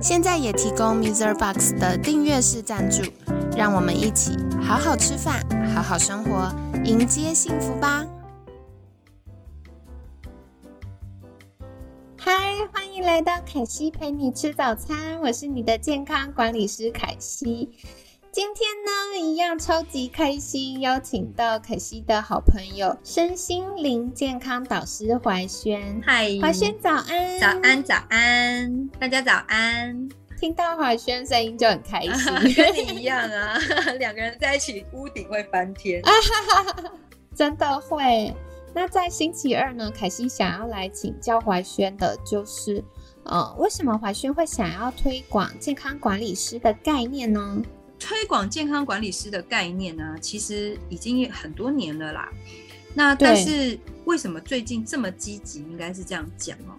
现在也提供 Mr. Box 的订阅式赞助，让我们一起好好吃饭，好好生活，迎接幸福吧！嗨，欢迎来到凯西陪你吃早餐，我是你的健康管理师凯西。今天呢，一样超级开心，邀请到凯西的好朋友身心灵健康导师怀萱。嗨，怀萱早安，早安，早安，大家早安。听到怀萱声音就很开心，跟你一样啊，两个人在一起，屋顶会翻天，真的会。那在星期二呢，凯西想要来请教怀萱的，就是呃，为什么怀萱会想要推广健康管理师的概念呢？推广健康管理师的概念呢，其实已经很多年了啦。那但是为什么最近这么积极？应该是这样讲哦。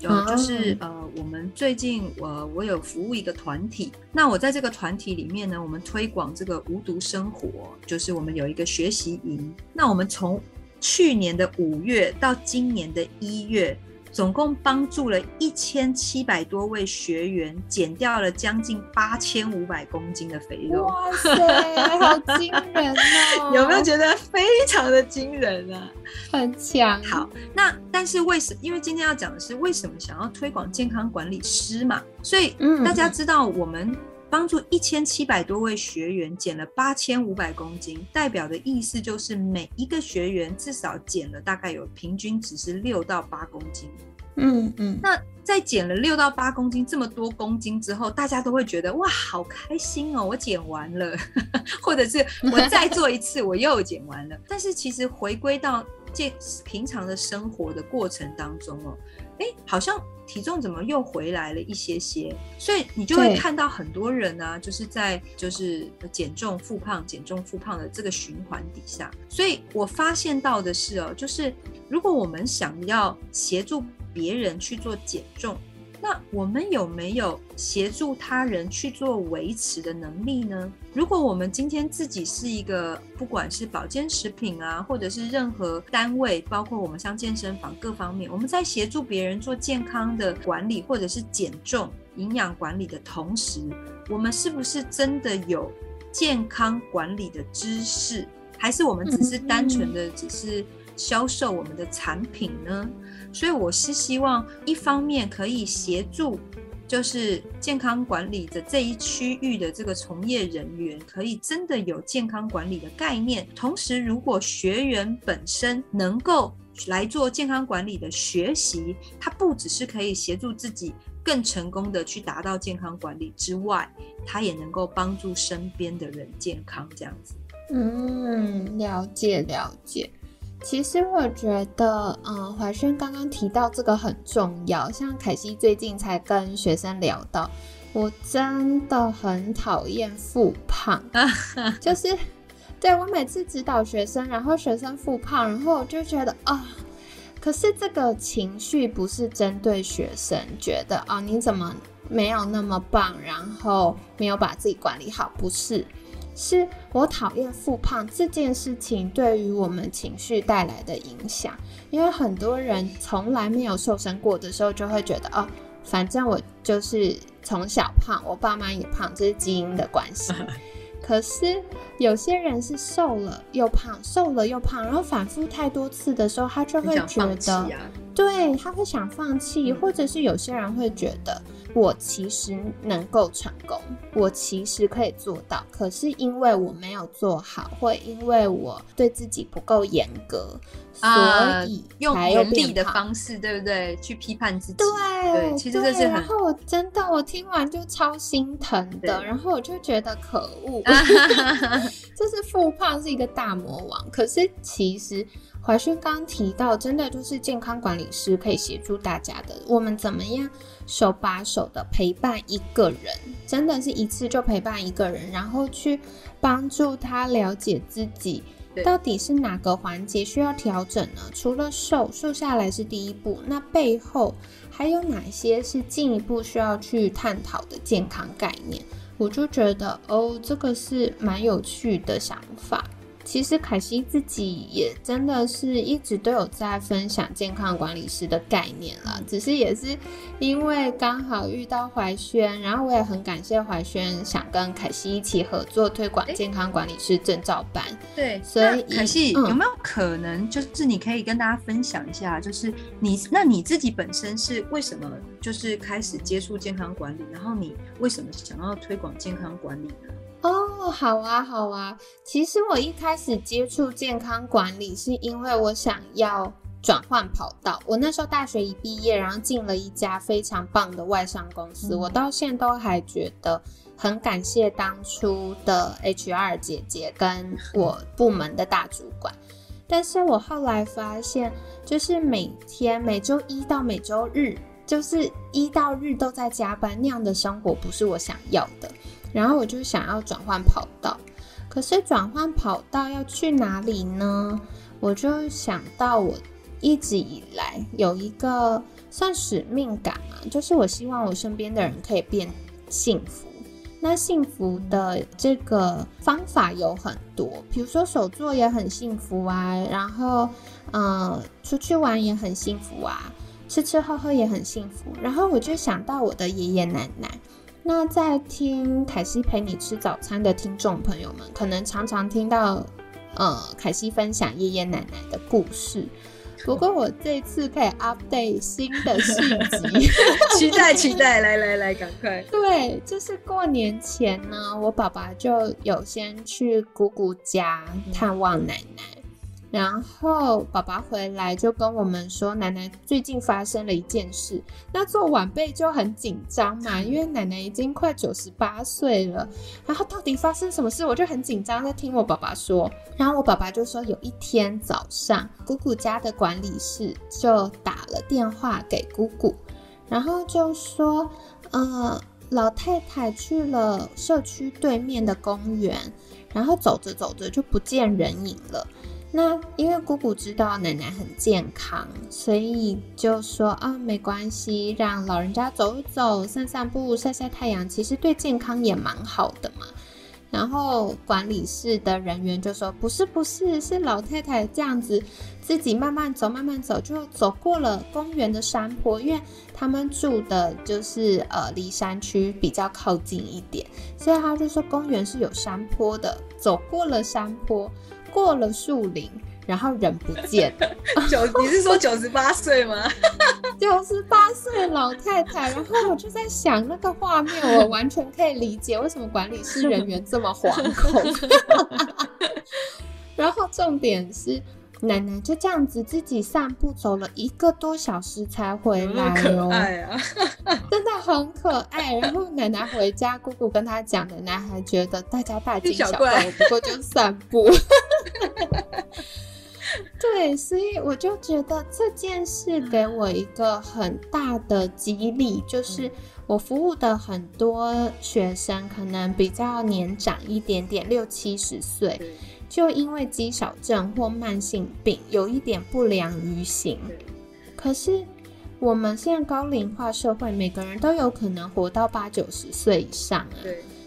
有就是呃，我们最近我我有服务一个团体，那我在这个团体里面呢，我们推广这个无毒生活，就是我们有一个学习营。那我们从去年的五月到今年的一月。总共帮助了一千七百多位学员减掉了将近八千五百公斤的肥肉。哇塞，好惊人哦！有没有觉得非常的惊人啊？很强。好，那但是为什？因为今天要讲的是为什么想要推广健康管理师嘛，所以大家知道我们。帮助一千七百多位学员减了八千五百公斤，代表的意思就是每一个学员至少减了大概有平均只是六到八公斤。嗯嗯，那在减了六到八公斤这么多公斤之后，大家都会觉得哇，好开心哦，我减完了，或者是我再做一次，我又减完了。但是其实回归到这平常的生活的过程当中哦。哎，好像体重怎么又回来了一些些，所以你就会看到很多人啊，就是在就是减重复胖、减重复胖的这个循环底下。所以我发现到的是哦，就是如果我们想要协助别人去做减重。那我们有没有协助他人去做维持的能力呢？如果我们今天自己是一个，不管是保健食品啊，或者是任何单位，包括我们像健身房各方面，我们在协助别人做健康的管理，或者是减重、营养管理的同时，我们是不是真的有健康管理的知识，还是我们只是单纯的只是销售我们的产品呢？所以我是希望，一方面可以协助，就是健康管理的这一区域的这个从业人员，可以真的有健康管理的概念。同时，如果学员本身能够来做健康管理的学习，他不只是可以协助自己更成功的去达到健康管理之外，他也能够帮助身边的人健康。这样子，嗯，了解了解。其实我觉得，嗯，怀轩刚刚提到这个很重要。像凯西最近才跟学生聊到，我真的很讨厌复胖，就是对我每次指导学生，然后学生复胖，然后我就觉得啊，可是这个情绪不是针对学生，觉得啊你怎么没有那么棒，然后没有把自己管理好，不是。是我讨厌复胖这件事情对于我们情绪带来的影响，因为很多人从来没有瘦身过的时候，就会觉得哦，反正我就是从小胖，我爸妈也胖，这是基因的关系。可是有些人是瘦了又胖，瘦了又胖，然后反复太多次的时候，他就会觉得，对他会想放弃，或者是有些人会觉得。我其实能够成功，我其实可以做到，可是因为我没有做好，或因为我对自己不够严格，所以用严厉的方式，对不对？去批判自己。对，其实这是很……然后我真的，我听完就超心疼的，然后我就觉得可恶，就是复胖是一个大魔王。可是其实怀勋刚提到，真的就是健康管理师可以协助大家的。我们怎么样手把手的陪伴一个人，真的是一次就陪伴一个人，然后去帮助他了解自己到底是哪个环节需要调整呢？除了瘦瘦下来是第一步，那背后还有哪些是进一步需要去探讨的健康概念？我就觉得哦，这个是蛮有趣的想法。其实凯西自己也真的是一直都有在分享健康管理师的概念了，只是也是因为刚好遇到怀轩，然后我也很感谢怀轩想跟凯西一起合作推广健康管理师证照班。对，所以凯西有没有可能就是你可以跟大家分享一下，就是你那你自己本身是为什么就是开始接触健康管理，然后你为什么想要推广健康管理呢？哦，好啊，好啊。其实我一开始接触健康管理，是因为我想要转换跑道。我那时候大学一毕业，然后进了一家非常棒的外商公司，我到现在都还觉得很感谢当初的 HR 姐姐跟我部门的大主管。但是我后来发现，就是每天每周一到每周日，就是一到日都在加班那样的生活，不是我想要的。然后我就想要转换跑道，可是转换跑道要去哪里呢？我就想到我一直以来有一个算使命感嘛，就是我希望我身边的人可以变幸福。那幸福的这个方法有很多，比如说手作也很幸福啊，然后嗯出去玩也很幸福啊，吃吃喝喝也很幸福。然后我就想到我的爷爷奶奶。那在听凯西陪你吃早餐的听众朋友们，可能常常听到，呃，凯西分享爷爷奶奶的故事。不过我这次可以 update 新的续集，期待期待，来来来，赶快。对，就是过年前呢，我爸爸就有先去姑姑家探望奶奶。然后爸爸回来就跟我们说，奶奶最近发生了一件事。那做晚辈就很紧张嘛，因为奶奶已经快九十八岁了。然后到底发生什么事，我就很紧张，在听我爸爸说。然后我爸爸就说，有一天早上，姑姑家的管理室就打了电话给姑姑，然后就说，呃，老太太去了社区对面的公园，然后走着走着就不见人影了。那因为姑姑知道奶奶很健康，所以就说啊，没关系，让老人家走一走、散散步、晒晒太阳，其实对健康也蛮好的嘛。然后管理室的人员就说：“不是，不是，是老太太这样子自己慢慢走，慢慢走，就走过了公园的山坡，因为他们住的就是呃离山区比较靠近一点，所以他就说公园是有山坡的，走过了山坡。”过了树林，然后人不见。九，你是说九十八岁吗？九十八岁老太太。然后我就在想那个画面，我完全可以理解为什么管理室人员这么惶恐。然后重点是，奶奶就这样子自己散步走了一个多小时才回来哦，爱啊，真的很可爱。然后奶奶回家，姑姑跟她讲，奶奶还觉得大家大惊小怪，不过就散步。对，所以我就觉得这件事给我一个很大的激励，就是我服务的很多学生可能比较年长一点点，六七十岁，就因为肌少症或慢性病有一点不良于行。可是我们现在高龄化社会，每个人都有可能活到八九十岁以上啊。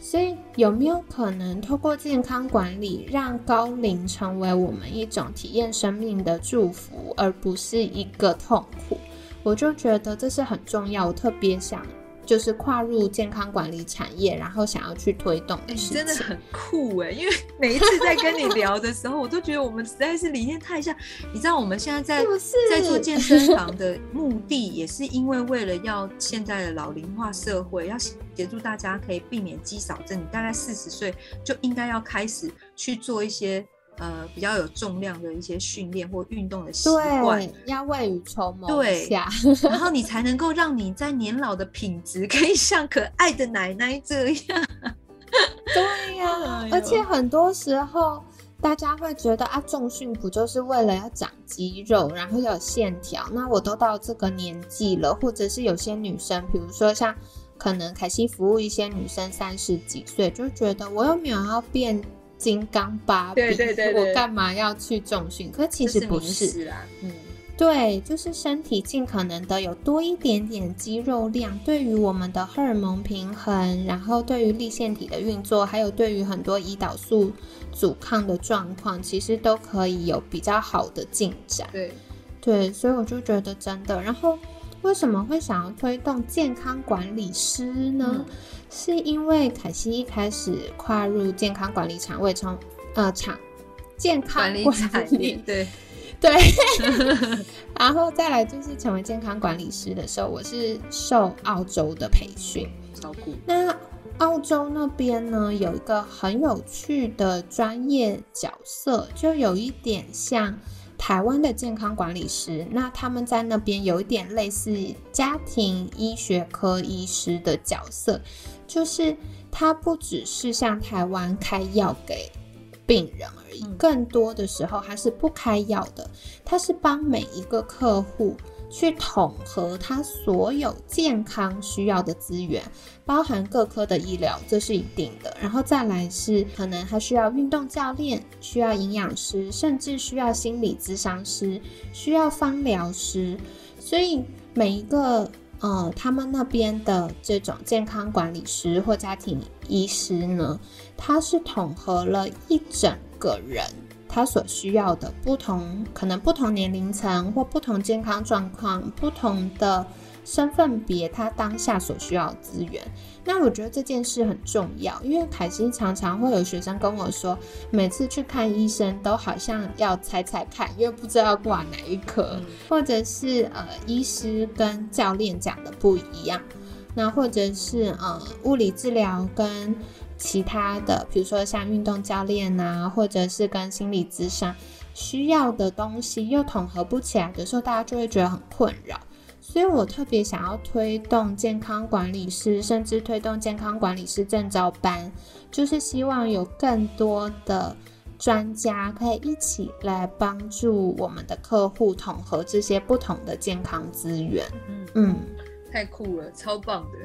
所以有没有可能透过健康管理，让高龄成为我们一种体验生命的祝福，而不是一个痛苦？我就觉得这是很重要，我特别想。就是跨入健康管理产业，然后想要去推动的事情，真的很酷哎！因为 每一次在跟你聊的时候，我都觉得我们实在是理念太像。你知道我们现在在在做健身房的目的，也是因为为了要现在的老龄化社会，要协助大家可以避免肌少症。你大概四十岁就应该要开始去做一些。呃，比较有重量的一些训练或运动的习惯，要未雨绸缪对，然后你才能够让你在年老的品质可以像可爱的奶奶这样。对呀，而且很多时候大家会觉得啊，重训不就是为了要长肌肉，然后有线条？那我都到这个年纪了，或者是有些女生，比如说像可能凯西服务一些女生三十几岁，就觉得我又没有要变金刚芭比，对对对对我干嘛要去重训？可其实不是，是啊，嗯，对，就是身体尽可能的有多一点点肌肉量，对于我们的荷尔蒙平衡，然后对于立腺体的运作，还有对于很多胰岛素阻抗的状况，其实都可以有比较好的进展。对，对，所以我就觉得真的。然后为什么会想要推动健康管理师呢？嗯是因为凯西一开始跨入健康管理场，位从呃场健康管理管产理业，对，对，然后再来就是成为健康管理师的时候，我是受澳洲的培训。照顾，那澳洲那边呢，有一个很有趣的专业角色，就有一点像台湾的健康管理师。那他们在那边有一点类似家庭医学科医师的角色，就是他不只是像台湾开药给病人而已，嗯更多的时候他是不开药的，他是帮每一个客户。去统合他所有健康需要的资源，包含各科的医疗，这是一定的。然后再来是可能他需要运动教练，需要营养师，甚至需要心理咨商师，需要芳疗师。所以每一个呃，他们那边的这种健康管理师或家庭医师呢，他是统合了一整个人。他所需要的不同，可能不同年龄层或不同健康状况、不同的身份别，他当下所需要的资源。那我觉得这件事很重要，因为凯西常常会有学生跟我说，每次去看医生都好像要猜猜看，因为不知道要挂哪一科，嗯或者是呃医师跟教练讲的不一样，那或者是呃物理治疗跟其他的，比如说像运动教练呐、或者是跟心理咨商需要的东西又统合不起来的时候，大家就会觉得很困扰。所以我特别想要推动健康管理师，甚至推动健康管理师证照班，就是希望有更多的专家可以一起来帮助我们的客户统合这些不同的健康资源。嗯，嗯。太酷了，超棒的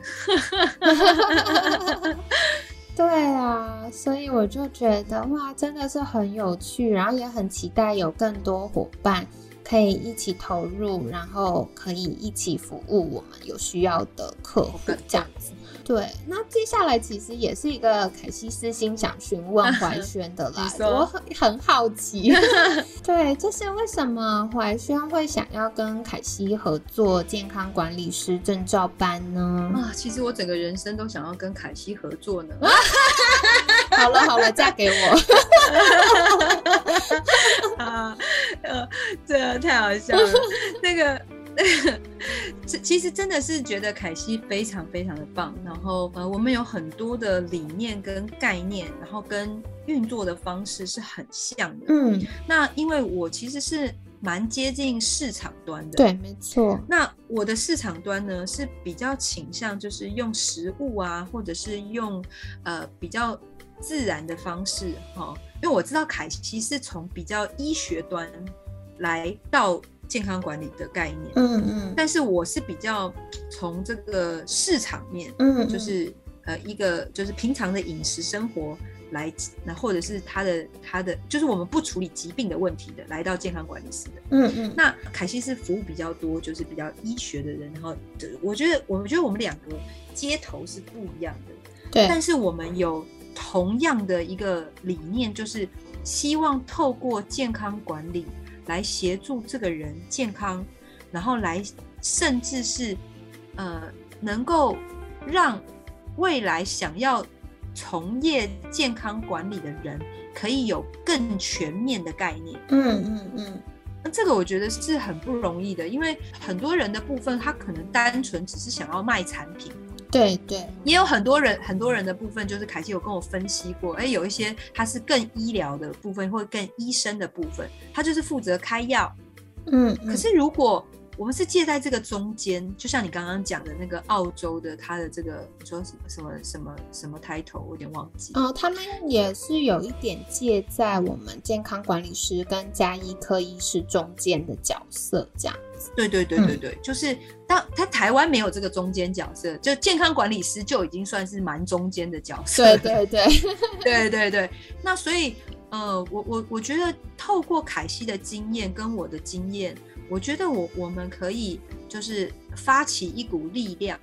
对啊，所以我就觉得哇，真的是很有趣，然后也很期待有更多伙伴可以一起投入，然后可以一起服务我们有需要的客户这样子。对，那接下来其实也是一个凯西私心想询问怀轩的啦 我很很好奇，对，就是为什么怀轩会想要跟凯西合作健康管理师证照班呢？啊！其实我整个人生都想要跟凯西合作呢。好了好了，嫁给我。啊，呃，这太好笑了。那个，这其实真的是觉得凯西非常非常的棒。然后呃，我们有很多的理念跟概念，然后跟运作的方式是很像的。嗯，那因为我其实是蛮接近市场端的，。对，没错。那我的市场端呢是比较倾向就是用食物啊，或者是用呃比较自然的方式哈、因为我知道凯西是从比较医学端来到健康管理的概念，嗯嗯。但是我是比较从这个市场面，嗯，就是呃一个就是平常的饮食生活来，那或者是他的他的就是我们不处理疾病的问题的，来到健康管理师的。嗯嗯。那凯西是服务比较多，就是比较医学的人，然后我觉得，我觉得我们两个接头是不一样的，对，但是我们有同样的一个理念，就是希望透过健康管理来协助这个人健康，然后来甚至是呃能够让未来想要从业健康管理的人可以有更全面的概念。嗯嗯嗯那这个我觉得是很不容易的，因为很多人的部分，他可能单纯只是想要卖产品，对对，也有很多人很多人的部分，就是凯西有跟我分析过，哎，有一些他是更医疗的部分或更医生的部分，他就是负责开药。嗯，可是如果我们是借在这个中间，就像你刚刚讲的那个澳洲的，他的这个你说什么什么什么什么 title，我有点忘记。哦，他们也是有一点借在我们健康管理师跟加医科医师中间的角色，这样子。对对对对对，就是当他台湾没有这个中间角色，就健康管理师就已经算是蛮中间的角色。对对对对对对，那所以呃，我我我觉得透过凯西的经验跟我的经验。我觉得我我们可以就是发起一股力量，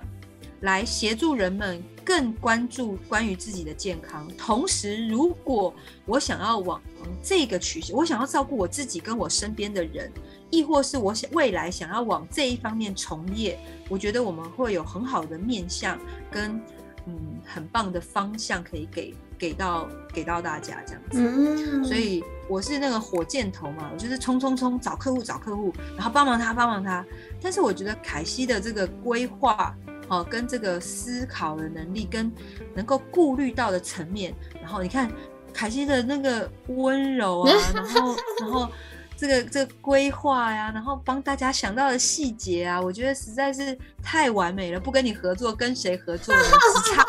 来协助人们更关注关于自己的健康。同时，如果我想要往这个取，我想要照顾我自己跟我身边的人，亦或是我想未来想要往这一方面从业，我觉得我们会有很好的面向跟嗯很棒的方向可以给。给到给到大家这样子，所以我是那个火箭头嘛，我就是冲冲冲找客户找客户，然后帮忙他帮忙他。但是我觉得凯西的这个规划哦，跟这个思考的能力，跟能够顾虑到的层面，然后你看凯西的那个温柔啊，然后 然后这个这个规划呀，然后帮大家想到的细节啊，我觉得实在是太完美了。不跟你合作，跟谁合作呢？只差。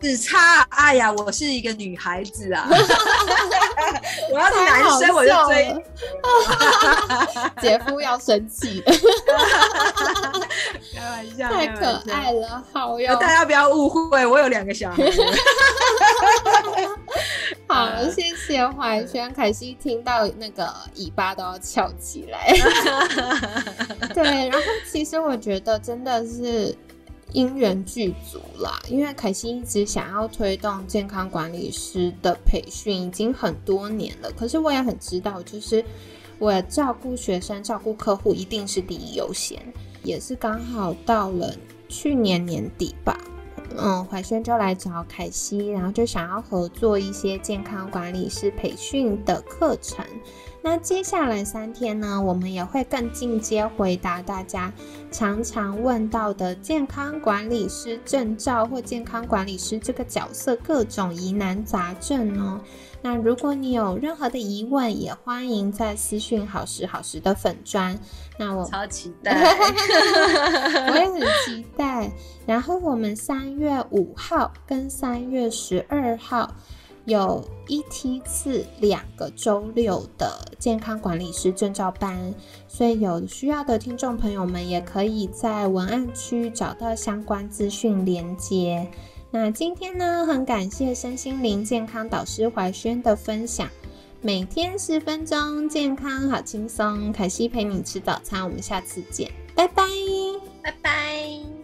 只差，哎呀，我是一个女孩子啊！我要是男生，我就追。姐夫要生气。开玩笑，太可爱了，好哟！大家不要误会，我有两个小孩。好，谢谢怀轩、凯西，听到那个尾巴都要翘起来。对，然后其实我觉得真的是。因缘具足啦，因为凯西一直想要推动健康管理师的培训，已经很多年了。可是我也很知道，就是我照顾学生、照顾客户一定是第一优先。也是刚好到了去年年底吧，嗯，怀轩就来找凯西，然后就想要合作一些健康管理师培训的课程。那接下来三天呢，我们也会更进阶回答大家常常问到的健康管理师证照或健康管理师这个角色各种疑难杂症哦。那如果你有任何的疑问，也欢迎在私讯好时好时的粉砖。那我超期待，我也很期待。然后我们三月五号跟三月十二号。有一梯次两个周六的健康管理师证照班，所以有需要的听众朋友们也可以在文案区找到相关资讯连接。那今天呢，很感谢身心灵健康导师怀轩的分享，每天十分钟，健康好轻松。凯西陪你吃早餐，我们下次见，拜拜，拜拜。